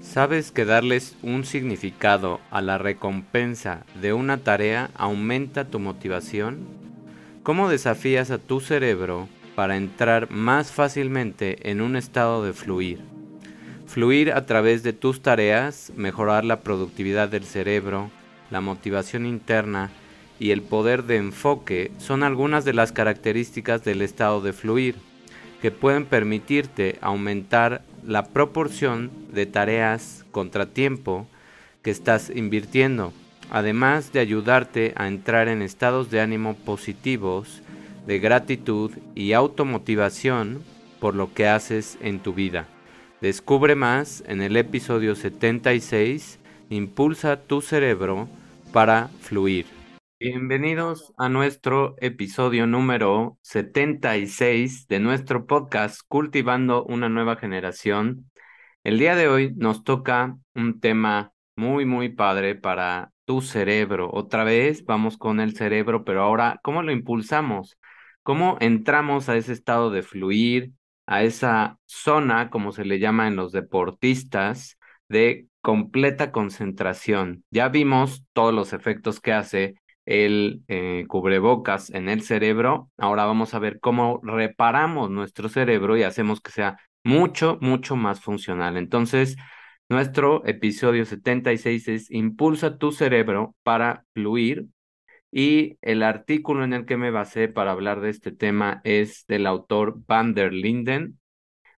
¿Sabes que darles un significado a la recompensa de una tarea aumenta tu motivación? ¿Cómo desafías a tu cerebro para entrar más fácilmente en un estado de fluir? Fluir a través de tus tareas, mejorar la productividad del cerebro, la motivación interna y el poder de enfoque son algunas de las características del estado de fluir que pueden permitirte aumentar la proporción de tareas contratiempo que estás invirtiendo, además de ayudarte a entrar en estados de ánimo positivos, de gratitud y automotivación por lo que haces en tu vida. Descubre más en el episodio 76, Impulsa tu cerebro para fluir. Bienvenidos a nuestro episodio número 76 de nuestro podcast Cultivando una nueva generación. El día de hoy nos toca un tema muy, muy padre para tu cerebro. Otra vez vamos con el cerebro, pero ahora, ¿cómo lo impulsamos? ¿Cómo entramos a ese estado de fluir, a esa zona, como se le llama en los deportistas, de completa concentración? Ya vimos todos los efectos que hace el eh, cubrebocas en el cerebro. Ahora vamos a ver cómo reparamos nuestro cerebro y hacemos que sea mucho, mucho más funcional. Entonces, nuestro episodio 76 es Impulsa tu cerebro para fluir. Y el artículo en el que me basé para hablar de este tema es del autor Van der Linden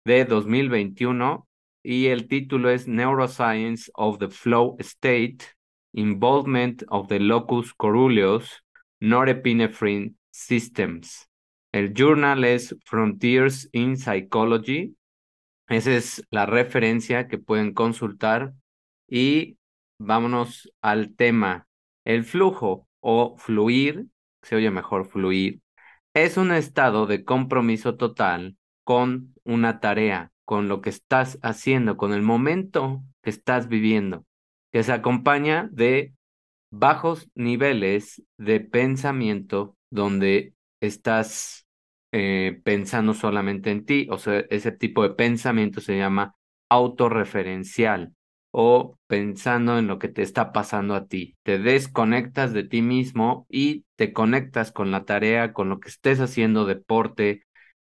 de 2021 y el título es Neuroscience of the Flow State involvement of the locus coruleus norepinephrine systems. El journal es Frontiers in Psychology. Esa es la referencia que pueden consultar. Y vámonos al tema. El flujo o fluir, se oye mejor fluir, es un estado de compromiso total con una tarea, con lo que estás haciendo, con el momento que estás viviendo que se acompaña de bajos niveles de pensamiento donde estás eh, pensando solamente en ti, o sea, ese tipo de pensamiento se llama autorreferencial o pensando en lo que te está pasando a ti. Te desconectas de ti mismo y te conectas con la tarea, con lo que estés haciendo, deporte,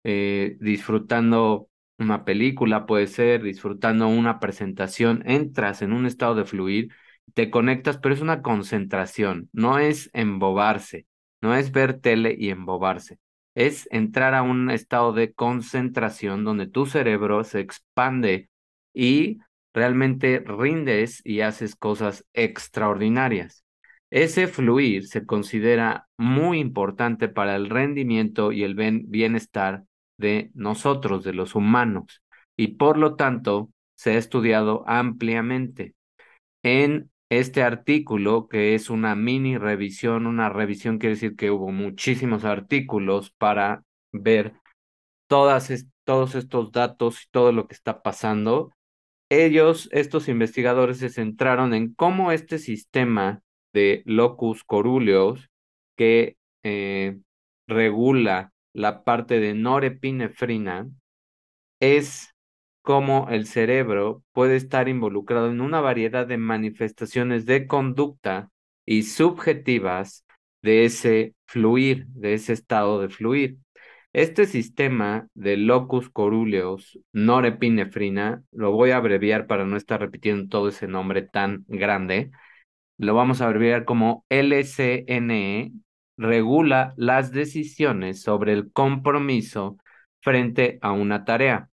eh, disfrutando una película, puede ser disfrutando una presentación, entras en un estado de fluir, te conectas, pero es una concentración, no es embobarse, no es ver tele y embobarse, es entrar a un estado de concentración donde tu cerebro se expande y realmente rindes y haces cosas extraordinarias. Ese fluir se considera muy importante para el rendimiento y el bienestar de nosotros, de los humanos, y por lo tanto se ha estudiado ampliamente. En este artículo, que es una mini revisión, una revisión quiere decir que hubo muchísimos artículos para ver todas todos estos datos y todo lo que está pasando. Ellos, estos investigadores, se centraron en cómo este sistema de locus coruleus que eh, regula la parte de norepinefrina, es cómo el cerebro puede estar involucrado en una variedad de manifestaciones de conducta y subjetivas de ese fluir, de ese estado de fluir. Este sistema de locus coruleus norepinefrina, lo voy a abreviar para no estar repitiendo todo ese nombre tan grande, lo vamos a abreviar como LCNE, regula las decisiones sobre el compromiso frente a una tarea.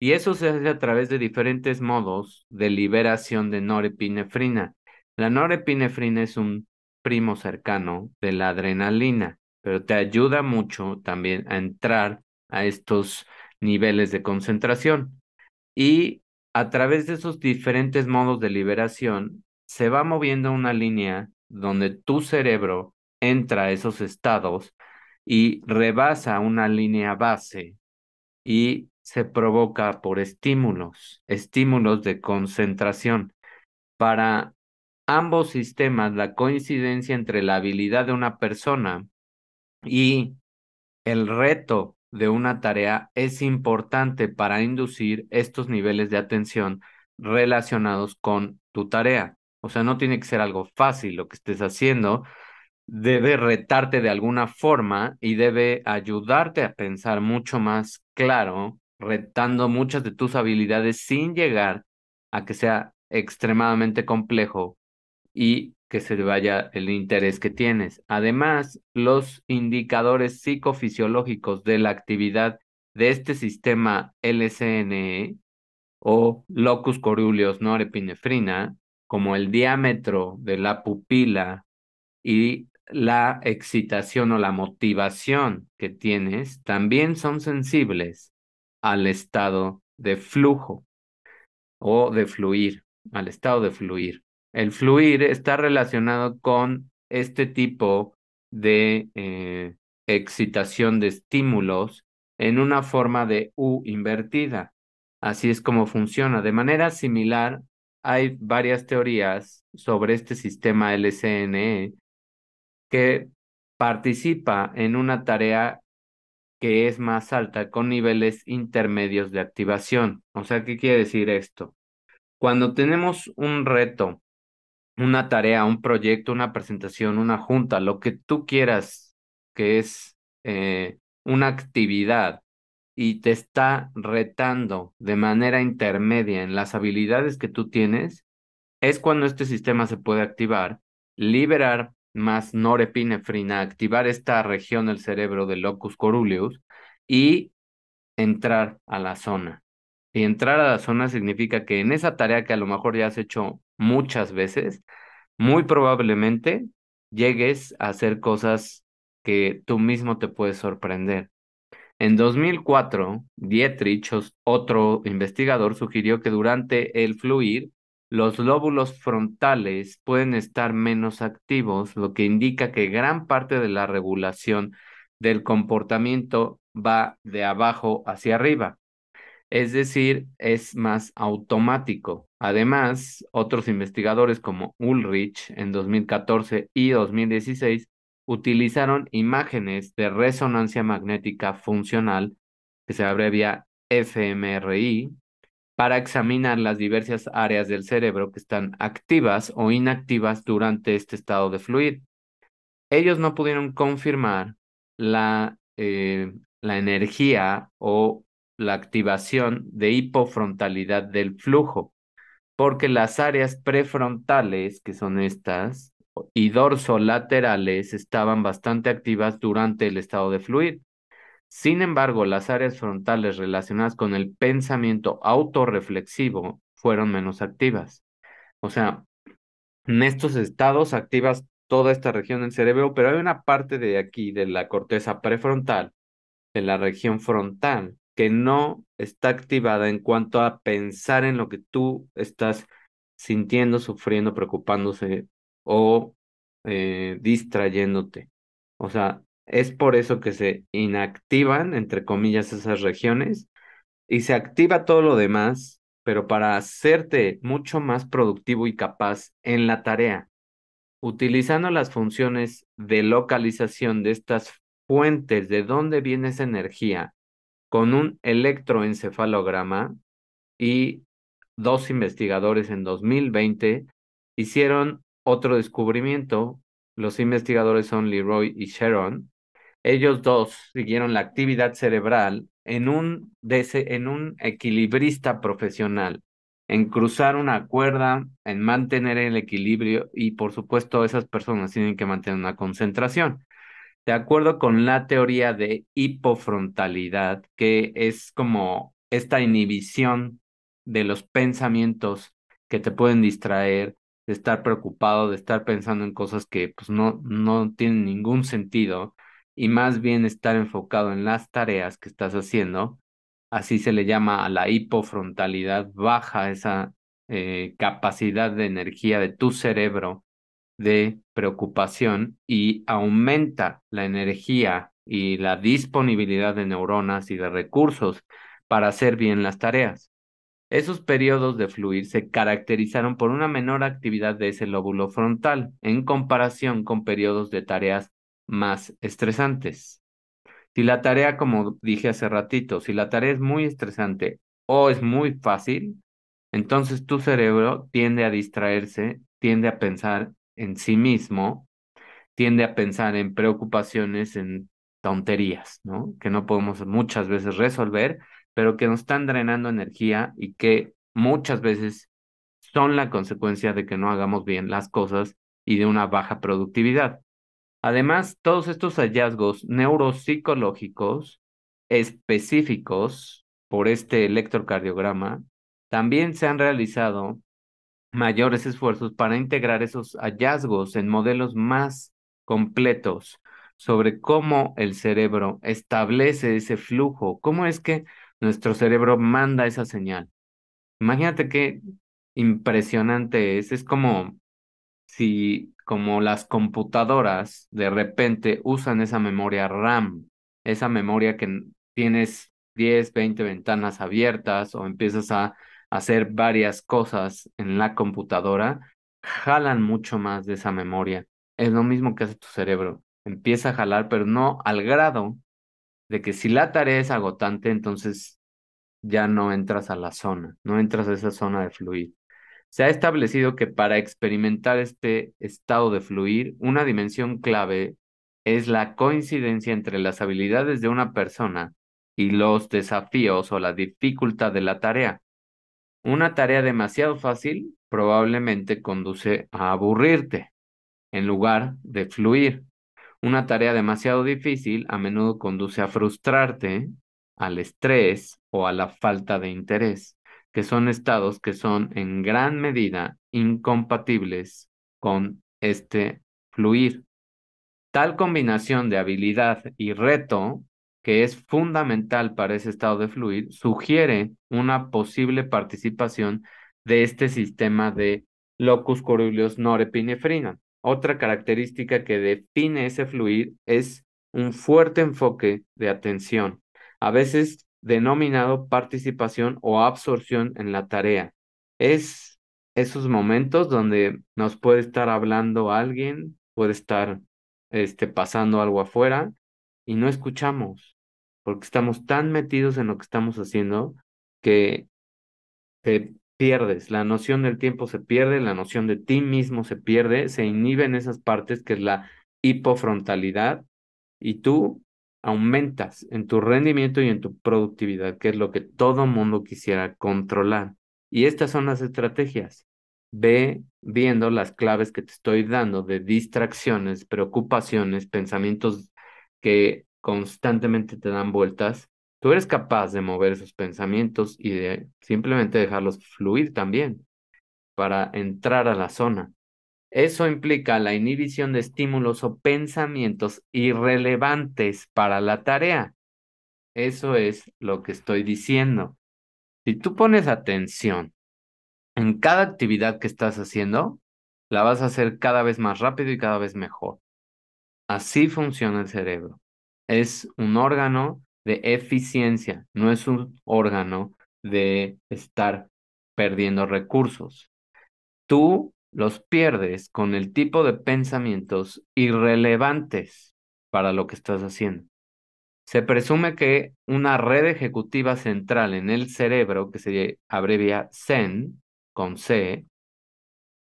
Y eso se hace a través de diferentes modos de liberación de norepinefrina. La norepinefrina es un primo cercano de la adrenalina, pero te ayuda mucho también a entrar a estos niveles de concentración. Y a través de esos diferentes modos de liberación, se va moviendo una línea donde tu cerebro entra a esos estados y rebasa una línea base y se provoca por estímulos, estímulos de concentración. Para ambos sistemas, la coincidencia entre la habilidad de una persona y el reto de una tarea es importante para inducir estos niveles de atención relacionados con tu tarea. O sea, no tiene que ser algo fácil lo que estés haciendo, debe retarte de alguna forma y debe ayudarte a pensar mucho más claro, retando muchas de tus habilidades sin llegar a que sea extremadamente complejo y que se vaya el interés que tienes. Además, los indicadores psicofisiológicos de la actividad de este sistema LCNE o locus coruleus norepinefrina, como el diámetro de la pupila y la excitación o la motivación que tienes, también son sensibles al estado de flujo o de fluir, al estado de fluir. El fluir está relacionado con este tipo de eh, excitación de estímulos en una forma de U invertida. Así es como funciona. De manera similar, hay varias teorías sobre este sistema LCNE que participa en una tarea que es más alta con niveles intermedios de activación. O sea, ¿qué quiere decir esto? Cuando tenemos un reto, una tarea, un proyecto, una presentación, una junta, lo que tú quieras, que es eh, una actividad y te está retando de manera intermedia en las habilidades que tú tienes, es cuando este sistema se puede activar, liberar más norepinefrina, activar esta región del cerebro del locus coruleus y entrar a la zona. Y entrar a la zona significa que en esa tarea que a lo mejor ya has hecho muchas veces, muy probablemente llegues a hacer cosas que tú mismo te puedes sorprender. En 2004, Dietrich, otro investigador, sugirió que durante el fluir, los lóbulos frontales pueden estar menos activos, lo que indica que gran parte de la regulación del comportamiento va de abajo hacia arriba es decir, es más automático. Además, otros investigadores como Ulrich en 2014 y 2016 utilizaron imágenes de resonancia magnética funcional, que se abrevia fMRI, para examinar las diversas áreas del cerebro que están activas o inactivas durante este estado de fluir. Ellos no pudieron confirmar la, eh, la energía o la activación de hipofrontalidad del flujo, porque las áreas prefrontales, que son estas, y dorsolaterales estaban bastante activas durante el estado de fluir. Sin embargo, las áreas frontales relacionadas con el pensamiento autorreflexivo fueron menos activas. O sea, en estos estados activas toda esta región del cerebro, pero hay una parte de aquí, de la corteza prefrontal, de la región frontal, que no está activada en cuanto a pensar en lo que tú estás sintiendo, sufriendo, preocupándose o eh, distrayéndote. O sea, es por eso que se inactivan, entre comillas, esas regiones y se activa todo lo demás, pero para hacerte mucho más productivo y capaz en la tarea, utilizando las funciones de localización de estas fuentes, de dónde viene esa energía con un electroencefalograma y dos investigadores en 2020 hicieron otro descubrimiento. Los investigadores son Leroy y Sharon. Ellos dos siguieron la actividad cerebral en un, equilibrista profesional, en cruzar una cuerda, en mantener el equilibrio y por supuesto esas personas tienen que mantener una concentración. De acuerdo con la teoría de hipofrontalidad, que es como esta inhibición de los pensamientos que te pueden distraer, de estar preocupado, de estar pensando en cosas que pues no tienen ningún sentido y más bien estar enfocado en las tareas que estás haciendo. Así se le llama a la hipofrontalidad, baja esa eh, capacidad de energía de tu cerebro de preocupación y aumenta la energía y la disponibilidad de neuronas y de recursos para hacer bien las tareas. Esos periodos de fluir se caracterizaron por una menor actividad de ese lóbulo frontal en comparación con periodos de tareas más estresantes. Si la tarea, como dije hace ratito, si la tarea es muy estresante o es muy fácil, Entonces tu cerebro tiende a distraerse, tiende a pensar en sí mismo, tiende a pensar en preocupaciones, en tonterías, ¿no? Que no podemos muchas veces resolver, pero que nos están drenando energía y que muchas veces son la consecuencia de que no hagamos bien las cosas y de una baja productividad. Además, todos estos hallazgos neuropsicológicos específicos por este electrocardiograma también se han realizado mayores esfuerzos para integrar esos hallazgos en modelos más completos sobre cómo el cerebro establece ese flujo, cómo es que nuestro cerebro manda esa señal. Imagínate qué impresionante es, es como si como las computadoras de repente usan esa memoria RAM, esa memoria que tienes 10, 20 ventanas abiertas o empiezas a hacer varias cosas en la computadora, jalan mucho más de esa memoria. Es lo mismo que hace tu cerebro. Empieza a jalar, pero no al grado de que si la tarea es agotante, entonces ya no entras a la zona, no entras a esa zona de fluir. Se ha establecido que para experimentar este estado de fluir, una dimensión clave es la coincidencia entre las habilidades de una persona y los desafíos o la dificultad de la tarea. Una tarea demasiado fácil probablemente conduce a aburrirte en lugar de fluir. Una tarea demasiado difícil a menudo conduce a frustrarte, al estrés o a la falta de interés, que son estados que son en gran medida incompatibles con este fluir. Tal combinación de habilidad y reto que es fundamental para ese estado de fluir, sugiere una posible participación de este sistema de locus coeruleus norepinefrina. Otra característica que define ese fluir es un fuerte enfoque de atención, a veces denominado participación o absorción en la tarea. Es esos momentos donde nos puede estar hablando alguien, puede estar este, pasando algo afuera y no escuchamos, porque estamos tan metidos en lo que estamos haciendo que te pierdes, la noción del tiempo se pierde, la noción de ti mismo se pierde, se inhibe en esas partes que es la hipofrontalidad y tú aumentas en tu rendimiento y en tu productividad, que es lo que todo mundo quisiera controlar. Y estas son las estrategias. Ve viendo las claves que te estoy dando de distracciones, preocupaciones, pensamientos que constantemente te dan vueltas. Tú eres capaz de mover esos pensamientos y de simplemente dejarlos fluir también para entrar a la zona. Eso implica la inhibición de estímulos o pensamientos irrelevantes para la tarea. Eso es lo que estoy diciendo. Si tú pones atención en cada actividad que estás haciendo, la vas a hacer cada vez más rápido y cada vez mejor. Así funciona el cerebro. Es un órgano de eficiencia, no es un órgano de estar perdiendo recursos. Tú los pierdes con el tipo de pensamientos irrelevantes para lo que estás haciendo. Se presume que una red ejecutiva central en el cerebro, que se abrevia CEN, con C,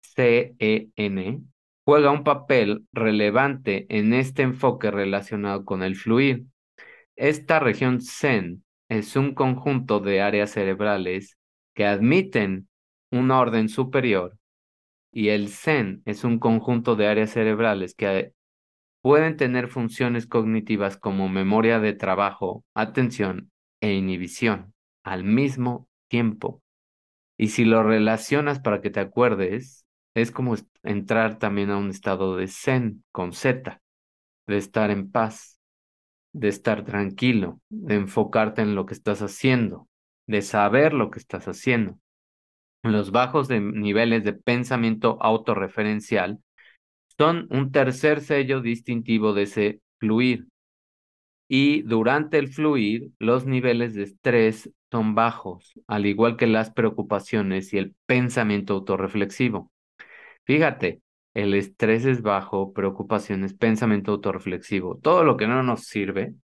C-E-N, juega un papel relevante en este enfoque relacionado con el fluir. Esta región CEN es un conjunto de áreas cerebrales que admiten un orden superior y el Zen es un conjunto de áreas cerebrales que pueden tener funciones cognitivas como memoria de trabajo, atención e inhibición al mismo tiempo. Y si lo relacionas para que te acuerdes, es como entrar también a un estado de zen con Z, de estar en paz, de estar tranquilo, de enfocarte en lo que estás haciendo, de saber lo que estás haciendo los bajos niveles de pensamiento autorreferencial son un tercer sello distintivo de ese fluir. Y durante el fluir, los niveles de estrés son bajos, al igual que las preocupaciones y el pensamiento autorreflexivo. Fíjate, el estrés es bajo, preocupaciones, pensamiento autorreflexivo. Todo lo que no nos sirve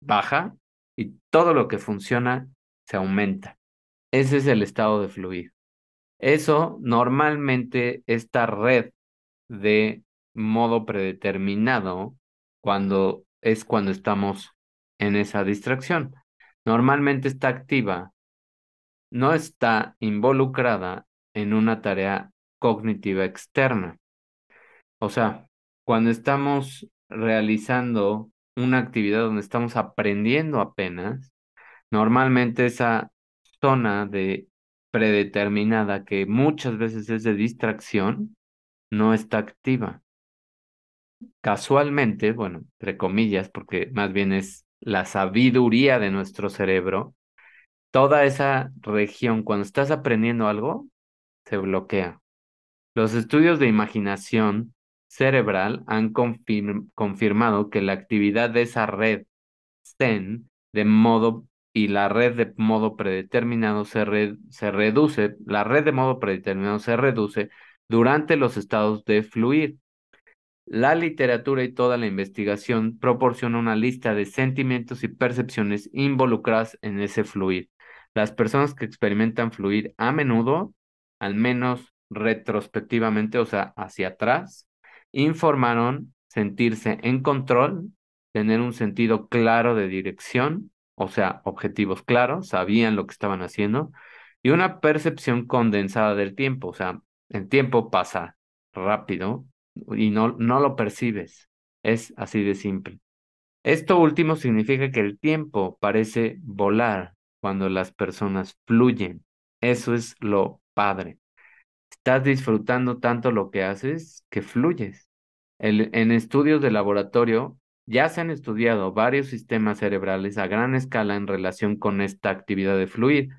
baja y todo lo que funciona se aumenta. Ese es el estado de fluir. Eso normalmente, esta red de modo predeterminado, cuando es cuando estamos en esa distracción. Normalmente está activa, no está involucrada en una tarea cognitiva externa. O sea, cuando estamos realizando una actividad donde estamos aprendiendo apenas, normalmente esa zona de predeterminada que muchas veces es de distracción no está activa. Casualmente, bueno, entre comillas, porque más bien es la sabiduría de nuestro cerebro, toda esa región, cuando estás aprendiendo algo, se bloquea. Los estudios de imaginación cerebral han confirmado que la actividad de esa red Zen de modo y la red de modo predeterminado se, se reduce, la red de modo predeterminado se reduce durante los estados de fluir. La literatura y toda la investigación proporciona una lista de sentimientos y percepciones involucradas en ese fluir. Las personas que experimentan fluir a menudo, al menos retrospectivamente, o sea, hacia atrás, informaron sentirse en control, tener un sentido claro de dirección, o sea, objetivos claros, sabían lo que estaban haciendo, y una percepción condensada del tiempo, o sea, el tiempo pasa rápido y no, no lo percibes. Es así de simple. Esto último significa que el tiempo parece volar cuando las personas fluyen. Eso es lo padre. Estás disfrutando tanto lo que haces que fluyes. en estudios de laboratorio ya se han estudiado varios sistemas cerebrales a gran escala en relación con esta actividad de fluir.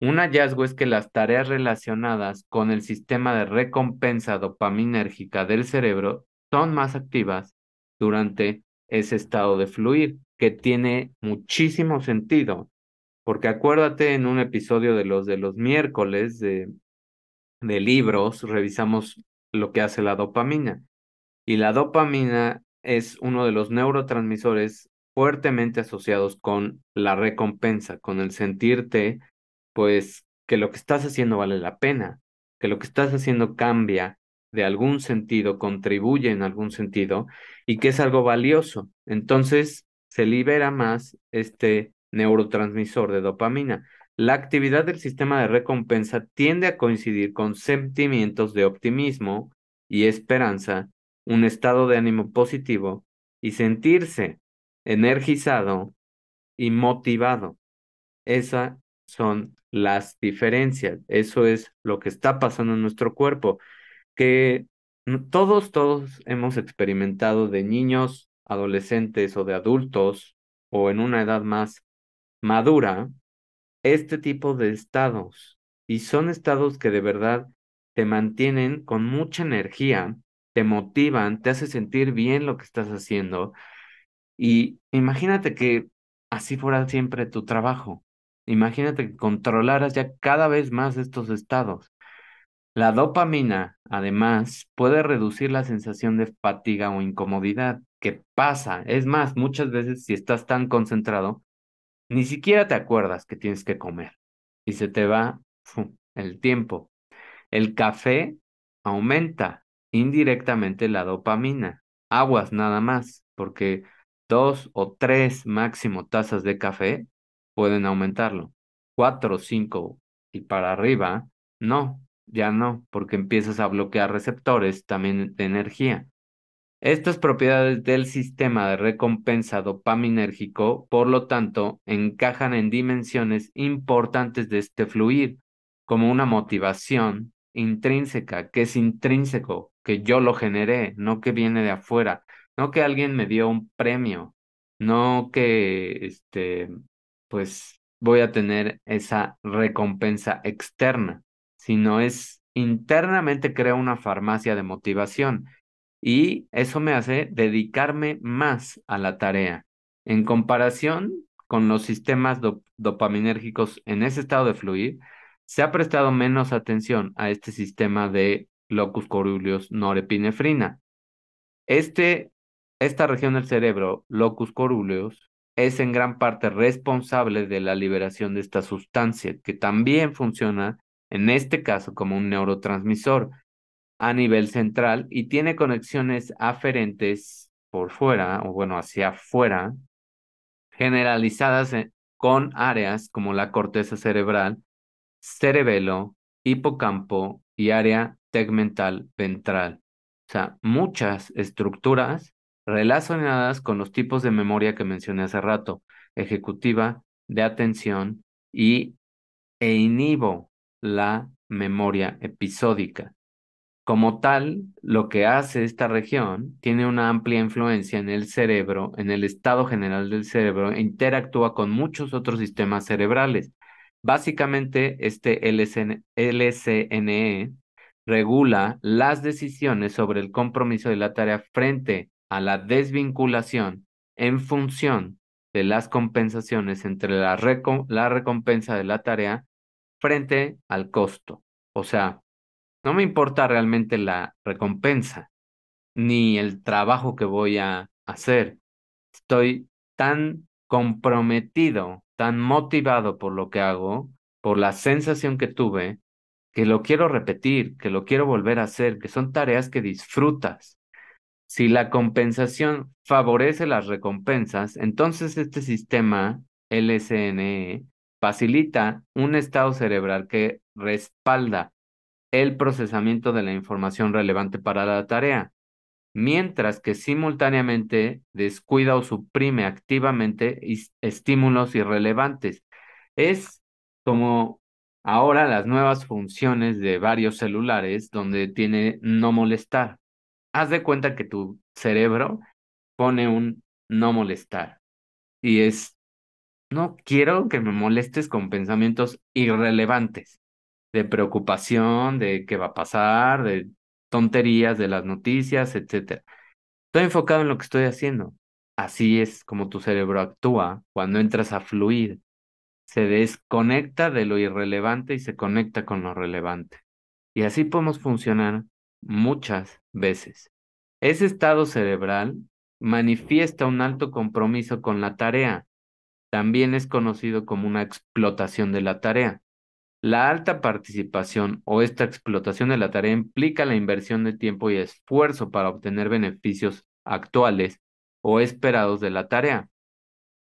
Un hallazgo es que las tareas relacionadas con el sistema de recompensa dopaminérgica del cerebro son más activas durante ese estado de fluir, que tiene muchísimo sentido, porque acuérdate en un episodio de los de los miércoles de, de libros, revisamos lo que hace la dopamina. Y la dopamina es uno de los neurotransmisores fuertemente asociados con la recompensa, con el sentirte pues que lo que estás haciendo vale la pena, que lo que estás haciendo cambia de algún sentido, contribuye en algún sentido y que es algo valioso. Entonces se libera más este neurotransmisor de dopamina. La actividad del sistema de recompensa tiende a coincidir con sentimientos de optimismo y esperanza, un estado de ánimo positivo y sentirse energizado y motivado. Esa son las diferencias. Eso es lo que está pasando en nuestro cuerpo, que todos, todos hemos experimentado de niños, adolescentes o de adultos o en una edad más madura este tipo de estados. Y son estados que de verdad te mantienen con mucha energía, te motivan, te hace sentir bien lo que estás haciendo. Y imagínate que así fuera siempre tu trabajo. Imagínate que controlaras ya cada vez más estos estados. La dopamina, además, puede reducir la sensación de fatiga o incomodidad que pasa. Es más, muchas veces si estás tan concentrado, ni siquiera te acuerdas que tienes que comer y se te va el tiempo. El café aumenta indirectamente la dopamina. Aguas nada más, porque dos o tres máximo tazas de café pueden aumentarlo. Cuatro, cinco y para arriba, no, ya no, porque empiezas a bloquear receptores también de energía. Estas propiedades del sistema de recompensa dopaminérgico, por lo tanto, encajan en dimensiones importantes de este fluir, como una motivación intrínseca, que es intrínseco, que yo lo generé, no que viene de afuera, no que alguien me dio un premio, no que este pues voy a tener esa recompensa externa, sino es internamente creo una farmacia de motivación y eso me hace dedicarme más a la tarea. En comparación con los sistemas dopaminérgicos en ese estado de fluir, se ha prestado menos atención a este sistema de locus coruleus norepinefrina. Este, esta región del cerebro, locus coruleus, es en gran parte responsable de la liberación de esta sustancia, que también funciona en este caso como un neurotransmisor a nivel central y tiene conexiones aferentes por fuera, o bueno, hacia afuera, generalizadas con áreas como la corteza cerebral, cerebelo, hipocampo y área tegmental ventral. O sea, muchas estructuras relacionadas con los tipos de memoria que mencioné hace rato, ejecutiva, de atención y e inhibo la memoria episódica. Como tal, lo que hace esta región tiene una amplia influencia en el cerebro, en el estado general del cerebro, e interactúa con muchos otros sistemas cerebrales. Básicamente, este LCNE regula las decisiones sobre el compromiso de la tarea frente a la desvinculación en función de las compensaciones entre la, la recompensa de la tarea frente al costo. O sea, no me importa realmente la recompensa ni el trabajo que voy a hacer. Estoy tan comprometido, tan motivado por lo que hago, por la sensación que tuve, que lo quiero repetir, que lo quiero volver a hacer, que son tareas que disfrutas. Si la compensación favorece las recompensas, entonces este sistema LSNE facilita un estado cerebral que respalda el procesamiento de la información relevante para la tarea, mientras que simultáneamente descuida o suprime activamente estímulos irrelevantes. Es como ahora las nuevas funciones de varios celulares donde tiene no molestar. Haz de cuenta que tu cerebro pone un no molestar y es, no quiero que me molestes con pensamientos irrelevantes de preocupación, de qué va a pasar, de tonterías, de las noticias, etc. Estoy enfocado en lo que estoy haciendo. Así es como tu cerebro actúa cuando entras a fluir. Se desconecta de lo irrelevante y se conecta con lo relevante. Y así podemos funcionar muchas veces. Ese estado cerebral manifiesta un alto compromiso con la tarea. También es conocido como una explotación de la tarea. La alta participación o esta explotación de la tarea implica la inversión de tiempo y esfuerzo para obtener beneficios actuales o esperados de la tarea.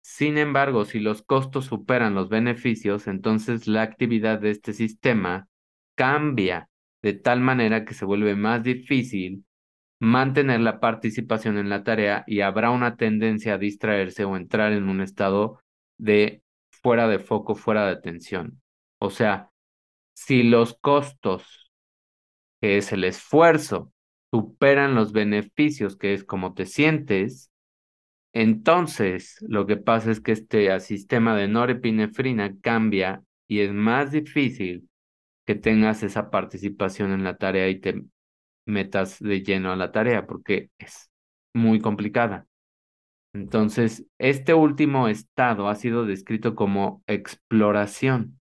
Sin embargo, si los costos superan los beneficios, entonces la actividad de este sistema cambia de tal manera que se vuelve más difícil mantener la participación en la tarea y habrá una tendencia a distraerse o entrar en un estado de fuera de foco, fuera de atención. O sea, si los costos, que es el esfuerzo, superan los beneficios, que es como te sientes, entonces lo que pasa es que este sistema de norepinefrina cambia y es más difícil que tengas esa participación en la tarea y te metas de lleno a la tarea porque es muy complicada. Entonces, este último estado ha sido descrito como exploración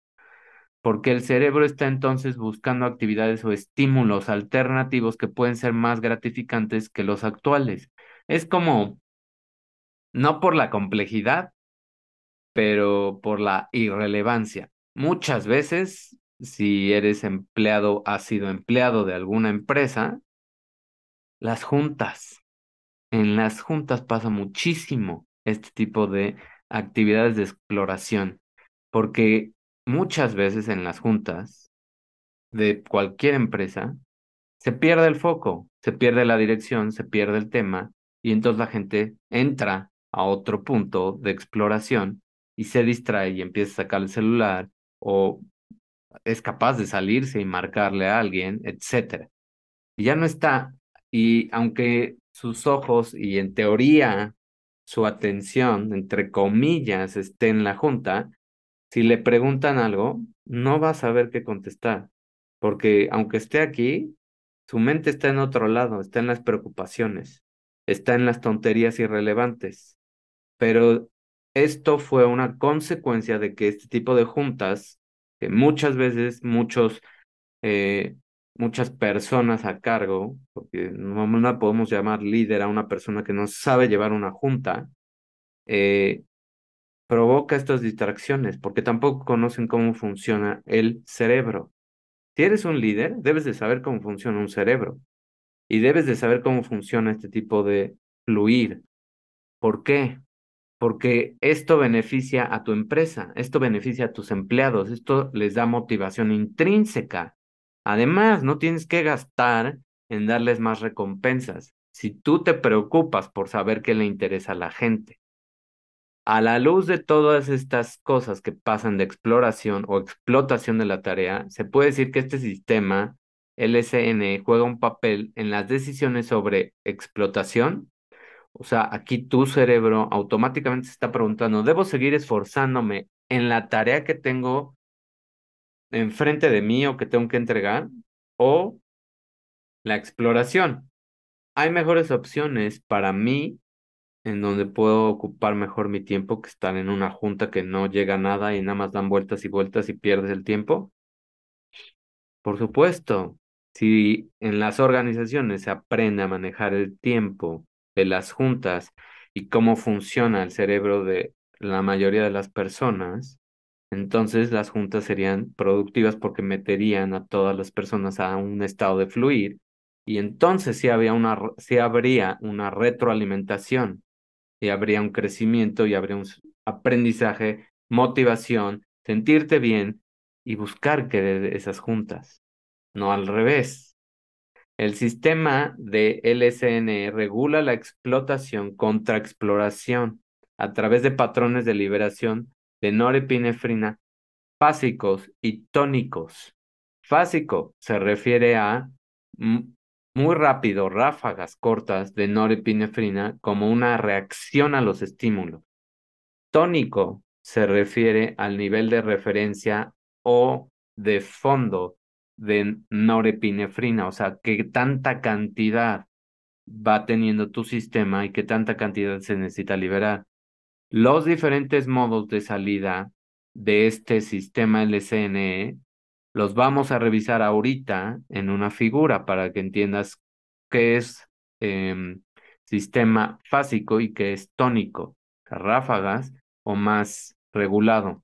porque el cerebro está entonces buscando actividades o estímulos alternativos que pueden ser más gratificantes que los actuales. Es como, no por la complejidad, pero por la irrelevancia. Muchas veces, si eres empleado, has sido empleado de alguna empresa, las juntas. En las juntas pasa muchísimo este tipo de actividades de exploración, porque muchas veces en las juntas de cualquier empresa, se pierde el foco, se pierde la dirección, se pierde el tema y entonces la gente entra a otro punto de exploración y se distrae y empieza a sacar el celular o es capaz de salirse y marcarle a alguien, etc. Y ya no está. Y aunque sus ojos y en teoría su atención, entre comillas, esté en la junta, si le preguntan algo, no va a saber qué contestar, porque aunque esté aquí, su mente está en otro lado, está en las preocupaciones, está en las tonterías irrelevantes. Pero esto fue una consecuencia de que este tipo de juntas, que muchas veces muchos, eh, muchas personas a cargo, porque no, podemos llamar líder a una persona que no sabe llevar una junta, eh, provoca estas distracciones porque tampoco conocen cómo funciona el cerebro. Si eres un líder, debes de saber cómo funciona un cerebro y debes de saber cómo funciona este tipo de fluir. ¿Por qué? Porque esto beneficia a tu empresa, esto beneficia a tus empleados, esto les da motivación intrínseca. Además, no tienes que gastar en darles más recompensas si tú te preocupas por saber qué le interesa a la gente. A la luz de todas estas cosas que pasan de exploración o explotación de la tarea, se puede decir que este sistema LSN juega un papel en las decisiones sobre explotación. O sea, aquí tu cerebro automáticamente se está preguntando, ¿debo seguir esforzándome en la tarea que tengo enfrente de mí o que tengo que entregar? ¿O la exploración? Hay mejores opciones para mí en donde puedo ocupar mejor mi tiempo que estar en una junta que no llega a nada y nada más dan vueltas y vueltas y pierdes el tiempo. Por supuesto, si en las organizaciones se aprende a manejar el tiempo de las juntas y cómo funciona el cerebro de la mayoría de las personas, entonces las juntas serían productivas porque meterían a todas las personas a un estado de fluir y entonces sí, había una, habría una retroalimentación y habría un crecimiento y habría un aprendizaje, motivación, sentirte bien y buscar que esas juntas no al revés. El sistema de LSN regula la explotación contra exploración a través de patrones de liberación de norepinefrina fásicos y tónicos. Fásico se refiere a muy rápido, ráfagas cortas de norepinefrina como una reacción a los estímulos. Tónico se refiere al nivel de referencia o de fondo de norepinefrina, o sea, qué tanta cantidad va teniendo tu sistema y qué tanta cantidad se necesita liberar. Los diferentes modos de salida de este sistema LCNE los vamos a revisar ahorita en una figura para que entiendas qué es em, sistema fásico y qué es tónico, ráfagas o más regulado.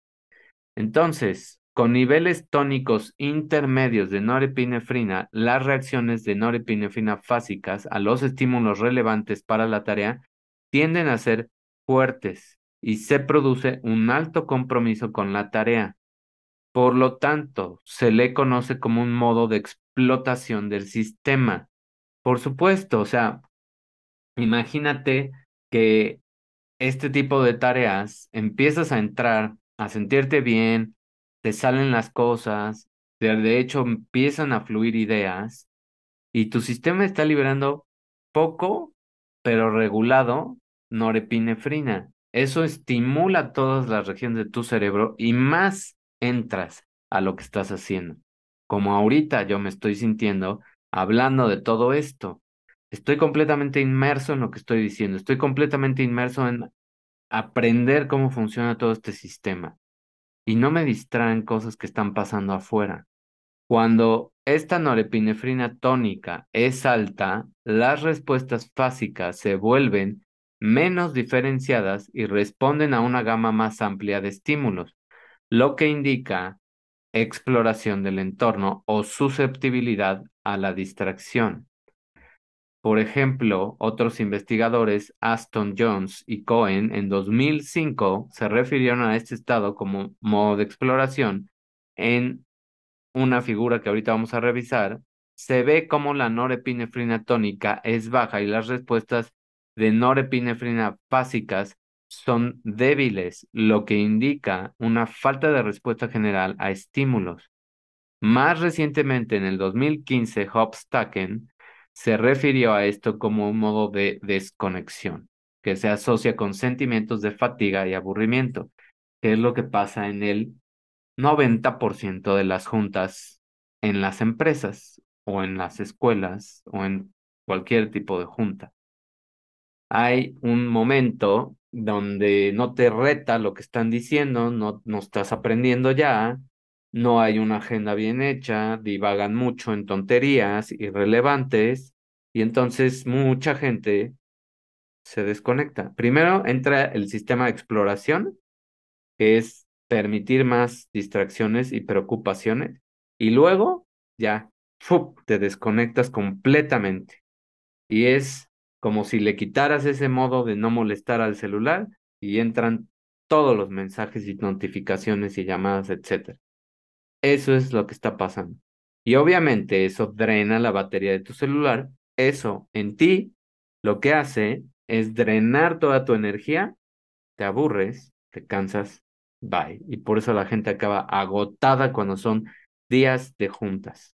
Entonces, con niveles tónicos intermedios de norepinefrina, las reacciones de norepinefrina fásicas a los estímulos relevantes para la tarea tienden a ser fuertes y se produce un alto compromiso con la tarea. Por lo tanto, se le conoce como un modo de explotación del sistema. Por supuesto, o sea, imagínate que este tipo de tareas empiezas a entrar, a sentirte bien, te salen las cosas, de, hecho empiezan a fluir ideas y tu sistema está liberando poco, pero regulado, norepinefrina. Eso estimula todas las regiones de tu cerebro y más entras a lo que estás haciendo. Como ahorita yo me estoy sintiendo hablando de todo esto. Estoy completamente inmerso en lo que estoy diciendo. Estoy completamente inmerso en aprender cómo funciona todo este sistema y no me distraen cosas que están pasando afuera. Cuando esta norepinefrina tónica es alta, las respuestas fásicas se vuelven menos diferenciadas y responden a una gama más amplia de estímulos, lo que indica exploración del entorno o susceptibilidad a la distracción. Por ejemplo, otros investigadores, Aston Jones y Cohen, en 2005 se refirieron a este estado como modo de exploración en una figura que ahorita vamos a revisar. Se ve como la norepinefrina tónica es baja y las respuestas de norepinefrina básicas son débiles, lo que indica una falta de respuesta general a estímulos. Más recientemente, en el 2015, Hopstacken se refirió a esto como un modo de desconexión, que se asocia con sentimientos de fatiga y aburrimiento, que es lo que pasa en el 90% de las juntas en las empresas o en las escuelas o en cualquier tipo de junta. Hay un momento donde no te reta lo que están diciendo, no, no estás aprendiendo ya, no hay una agenda bien hecha, divagan mucho en tonterías irrelevantes y entonces mucha gente se desconecta. Primero entra el sistema de exploración, que es permitir más distracciones y preocupaciones, y luego ya, te desconectas completamente. Y es como si le quitaras ese modo de no molestar al celular y entran todos los mensajes y notificaciones y llamadas, etc. Eso es lo que está pasando. Y obviamente eso drena la batería de tu celular. Eso en ti lo que hace es drenar toda tu energía, te aburres, te cansas, bye. Y por eso la gente acaba agotada cuando son días de juntas.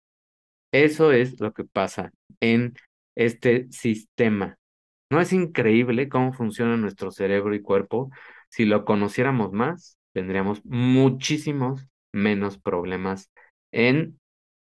Eso es lo que pasa en este sistema. ¿No es increíble cómo funciona nuestro cerebro y cuerpo? Si lo conociéramos más, tendríamos muchísimos menos problemas en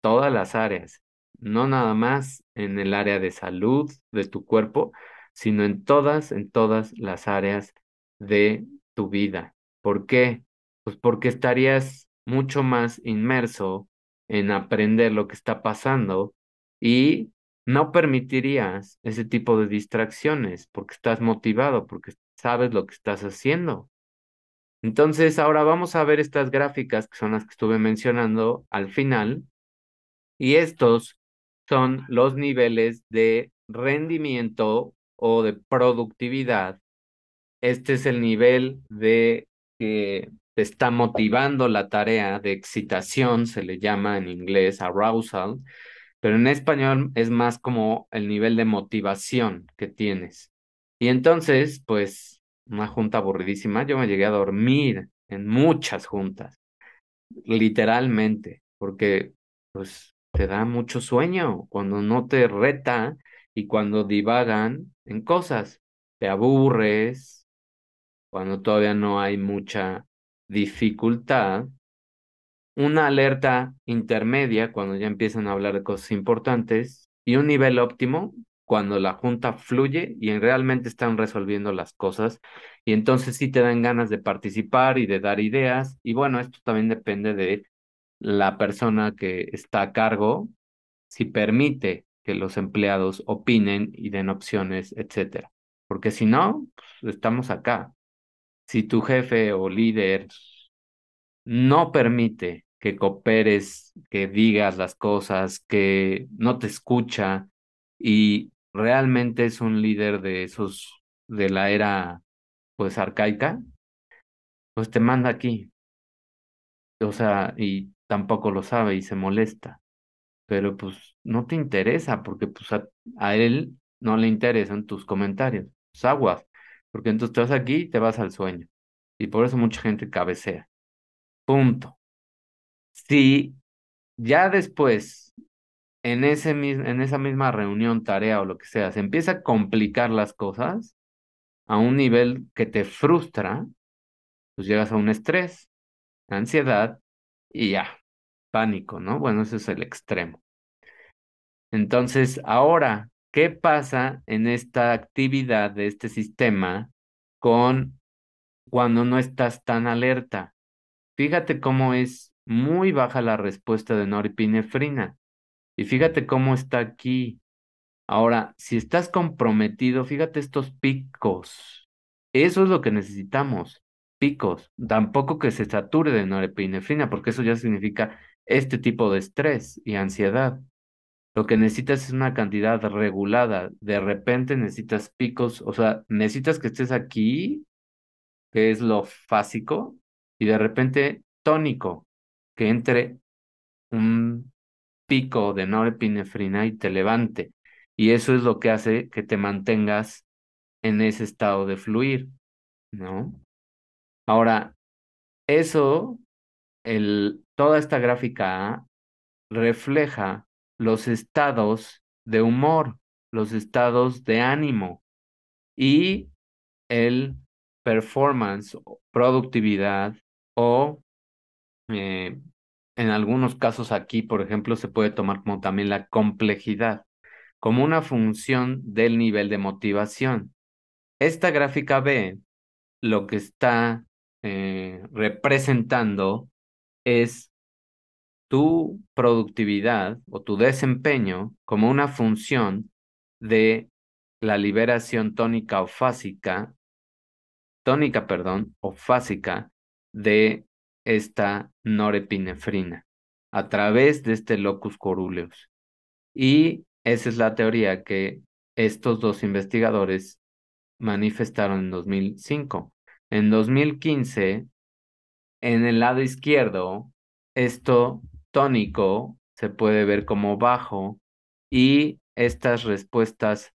todas las áreas, no nada más en el área de salud de tu cuerpo, sino en todas, en todas las áreas de tu vida. ¿Por qué? Pues porque estarías mucho más inmerso en aprender lo que está pasando y no permitirías ese tipo de distracciones porque estás motivado, porque sabes lo que estás haciendo. Entonces, ahora vamos a ver estas gráficas que son las que estuve mencionando al final. Y estos son los niveles de rendimiento o de productividad. Este es el nivel de que te está motivando la tarea de excitación, se le llama en inglés arousal, pero en español es más como el nivel de motivación que tienes. Y entonces, pues, una junta aburridísima, yo me llegué a dormir en muchas juntas, literalmente, porque pues te da mucho sueño cuando no te reta y cuando divagan en cosas, te aburres, cuando todavía no hay mucha dificultad, una alerta intermedia cuando ya empiezan a hablar de cosas importantes y un nivel óptimo cuando la junta fluye y realmente están resolviendo las cosas y entonces sí te dan ganas de participar y de dar ideas y bueno, esto también depende de la persona que está a cargo, si permite que los empleados opinen y den opciones, etcétera. Porque si no, pues, estamos acá. Si tu jefe o líder no permite que cooperes, que digas las cosas, que no te escucha y realmente es un líder de esos de la era pues arcaica, pues te manda aquí. O sea, y tampoco lo sabe y se molesta. Pero pues no te interesa porque pues a, él no le interesan tus comentarios. Pues aguas, porque entonces te vas aquí y te vas al sueño. Y por eso mucha gente cabecea. Punto. Si ya después en, ese, en esa misma reunión, tarea o lo que sea, se empieza a complicar las cosas a un nivel que te frustra, pues llegas a un estrés, ansiedad y ya, pánico, ¿no? Bueno, ese es el extremo. Entonces, ahora, ¿qué pasa en esta actividad de este sistema con cuando no estás tan alerta? Fíjate cómo es muy baja la respuesta de noripinefrina. Y fíjate cómo está aquí. Ahora, si estás comprometido, fíjate estos picos. Eso es lo que necesitamos. Picos. Tampoco que se sature de norepinefrina, porque eso ya significa este tipo de estrés y ansiedad. Lo que necesitas es una cantidad regulada. De repente necesitas picos, o sea, necesitas que estés aquí, que es lo fásico, y de repente tónico, que entre un pico de norepinefrina y te levante. Y eso es lo que hace que te mantengas en ese estado de fluir, ¿no? Ahora, eso, el, toda esta gráfica refleja los estados de humor, los estados de ánimo y el performance, productividad o eh, en algunos casos aquí, por ejemplo, se puede tomar como también la complejidad, como una función del nivel de motivación. Esta gráfica B lo que está eh, representando es tu productividad o tu desempeño como una función de la liberación tónica o fásica, tónica, perdón, o fásica de esta norepinefrina. a través de este locus coruleus. Y esa es la teoría que estos dos investigadores manifestaron en 2005. En 2015, en el lado izquierdo, esto tónico se puede ver como bajo y estas respuestas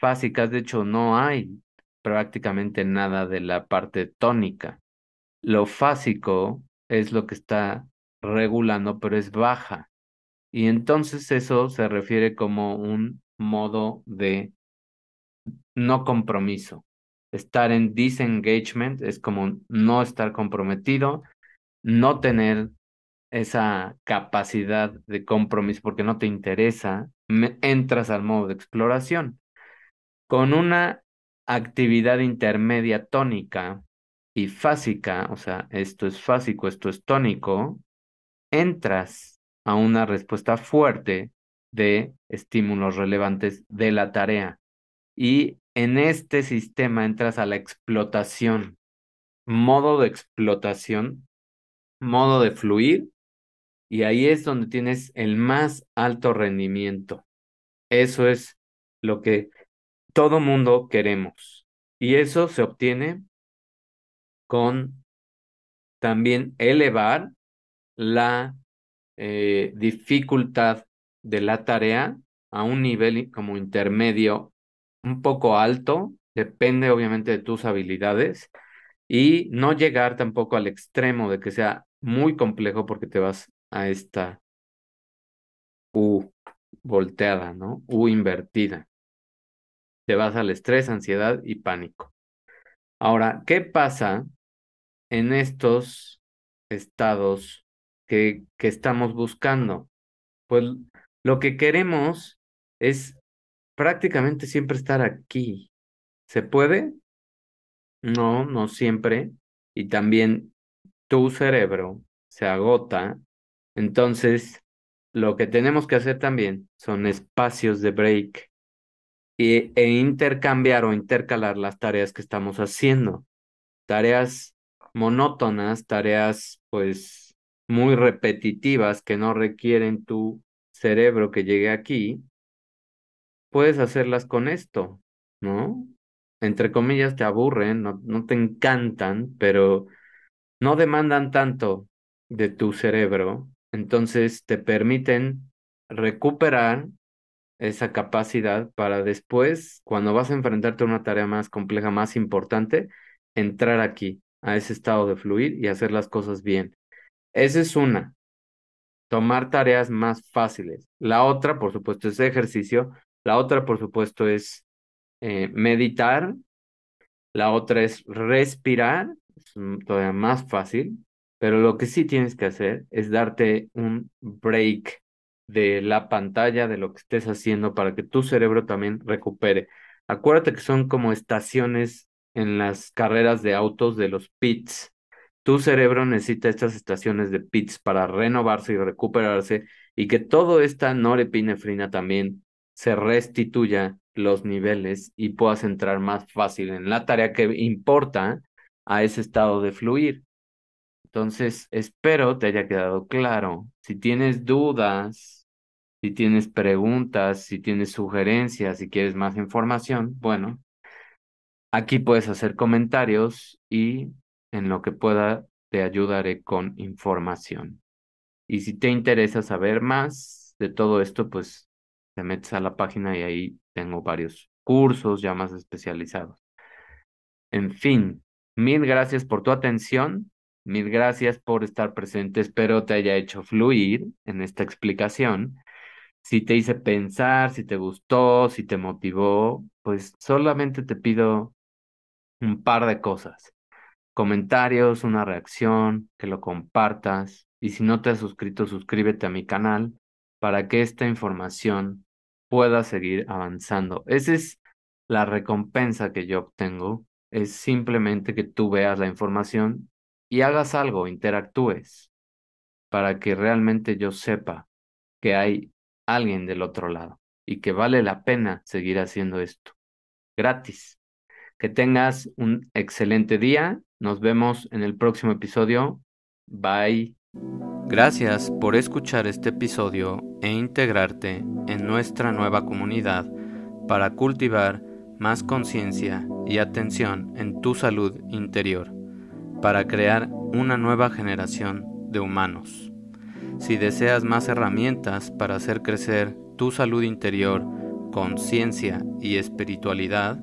básicas, de hecho, no hay prácticamente nada de la parte tónica. Lo fásico es lo que está regulando, pero es baja. Y entonces eso se refiere como un modo de no compromiso. Estar en disengagement es como no estar comprometido, no tener esa capacidad de compromiso porque no te interesa, entras al modo de exploración. Con una actividad intermedia tónica y fásica, o sea, esto es fásico, esto es tónico, entras a una respuesta fuerte de estímulos relevantes de la tarea. Y en este sistema entras a la explotación, modo de explotación, modo de fluir, y ahí es donde tienes el más alto rendimiento. Eso es lo que todo mundo queremos. Y eso se obtiene con también elevar la eh, dificultad de la tarea a un nivel como intermedio un poco alto, depende obviamente de tus habilidades, y no llegar tampoco al extremo de que sea muy complejo porque te vas a esta U volteada, ¿no? U invertida te vas al estrés, ansiedad y pánico. Ahora, ¿qué pasa en estos estados que, que estamos buscando? Pues lo que queremos es prácticamente siempre estar aquí. ¿Se puede? No, no siempre. Y también tu cerebro se agota. Entonces, lo que tenemos que hacer también son espacios de break e, intercambiar o intercalar las tareas que estamos haciendo. Tareas monótonas, tareas pues muy repetitivas que no requieren tu cerebro que llegue aquí, puedes hacerlas con esto, ¿no? Entre comillas te aburren, no, no te encantan, pero no demandan tanto de tu cerebro, entonces te permiten recuperar esa capacidad para después, cuando vas a enfrentarte a una tarea más compleja, más importante, entrar aquí, a ese estado de fluir y hacer las cosas bien. Esa es una, tomar tareas más fáciles. La otra, por supuesto, es ejercicio. La otra, por supuesto, es eh, meditar. La otra es respirar, es todavía más fácil. Pero lo que sí tienes que hacer es darte un break de la pantalla, de lo que estés haciendo para que tu cerebro también recupere. Acuérdate que son como estaciones en las carreras de autos de los pits. Tu cerebro necesita estas estaciones de pits para renovarse y recuperarse y que toda esta norepinefrina también se restituya los niveles y puedas entrar más fácil en la tarea que importa a ese estado de fluir. Entonces, espero te haya quedado claro. Si tienes dudas, si tienes preguntas, si tienes sugerencias, si quieres más información, bueno, aquí puedes hacer comentarios y en lo que pueda te ayudaré con información. Y si te interesa saber más de todo esto, pues te metes a la página y ahí tengo varios cursos ya más especializados. En fin, mil gracias por tu atención. Mil gracias por estar presente. Espero te haya hecho fluir en esta explicación. Si te hice pensar, si te gustó, si te motivó, pues solamente te pido un par de cosas. Comentarios, una reacción, que lo compartas. Y si no te has suscrito, suscríbete a mi canal para que esta información pueda seguir avanzando. Esa es la recompensa que yo obtengo. Es simplemente que tú veas la información y hagas algo, interactúes, para que realmente yo sepa que hay alguien del otro lado y que vale la pena seguir haciendo esto. Gratis. Que tengas un excelente día. Nos vemos en el próximo episodio. Bye. Gracias por escuchar este episodio e integrarte en nuestra nueva comunidad para cultivar más conciencia y atención en tu salud interior, para crear una nueva generación de humanos. Si deseas más herramientas para hacer crecer tu salud interior, conciencia y espiritualidad